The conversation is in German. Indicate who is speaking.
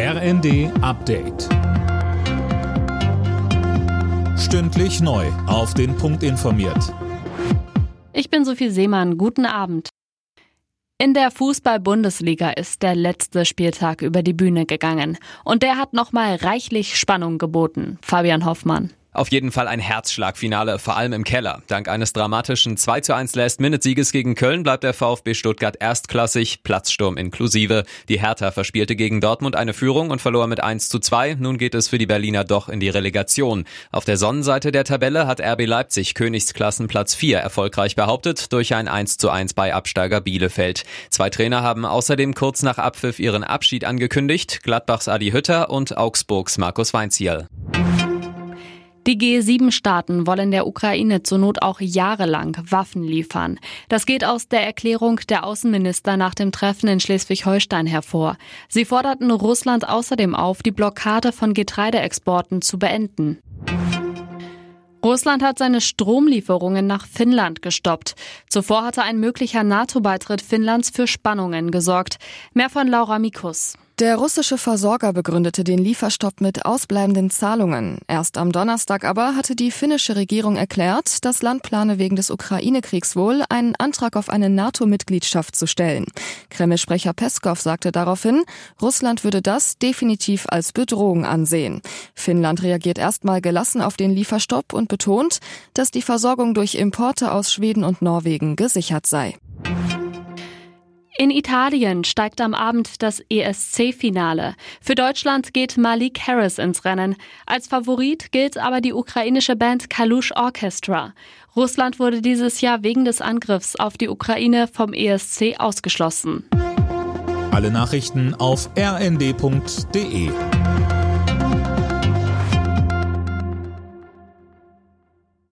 Speaker 1: RND Update. Stündlich neu. Auf den Punkt informiert.
Speaker 2: Ich bin Sophie Seemann. Guten Abend. In der Fußball-Bundesliga ist der letzte Spieltag über die Bühne gegangen. Und der hat nochmal reichlich Spannung geboten. Fabian Hoffmann.
Speaker 3: Auf jeden Fall ein Herzschlagfinale, vor allem im Keller. Dank eines dramatischen 2 zu 1 Last-Minute-Sieges gegen Köln bleibt der VfB Stuttgart erstklassig, Platzsturm inklusive. Die Hertha verspielte gegen Dortmund eine Führung und verlor mit 1 zu 2. Nun geht es für die Berliner doch in die Relegation. Auf der Sonnenseite der Tabelle hat RB Leipzig Königsklassenplatz 4 erfolgreich behauptet durch ein 1 zu 1 bei Absteiger Bielefeld. Zwei Trainer haben außerdem kurz nach Abpfiff ihren Abschied angekündigt, Gladbachs Adi Hütter und Augsburgs Markus Weinzierl.
Speaker 2: Die G7-Staaten wollen der Ukraine zur Not auch jahrelang Waffen liefern. Das geht aus der Erklärung der Außenminister nach dem Treffen in Schleswig-Holstein hervor. Sie forderten Russland außerdem auf, die Blockade von Getreideexporten zu beenden. Russland hat seine Stromlieferungen nach Finnland gestoppt. Zuvor hatte ein möglicher NATO-Beitritt Finnlands für Spannungen gesorgt. Mehr von Laura Mikus.
Speaker 4: Der russische Versorger begründete den Lieferstopp mit ausbleibenden Zahlungen. Erst am Donnerstag aber hatte die finnische Regierung erklärt, das Land plane wegen des Ukraine-Kriegs wohl, einen Antrag auf eine NATO-Mitgliedschaft zu stellen. Kreml-Sprecher Peskov sagte daraufhin, Russland würde das definitiv als Bedrohung ansehen. Finnland reagiert erstmal gelassen auf den Lieferstopp und betont, dass die Versorgung durch Importe aus Schweden und Norwegen gesichert sei.
Speaker 2: In Italien steigt am Abend das ESC-Finale. Für Deutschland geht Malik Harris ins Rennen. Als Favorit gilt aber die ukrainische Band Kalush Orchestra. Russland wurde dieses Jahr wegen des Angriffs auf die Ukraine vom ESC ausgeschlossen.
Speaker 1: Alle Nachrichten auf rnd.de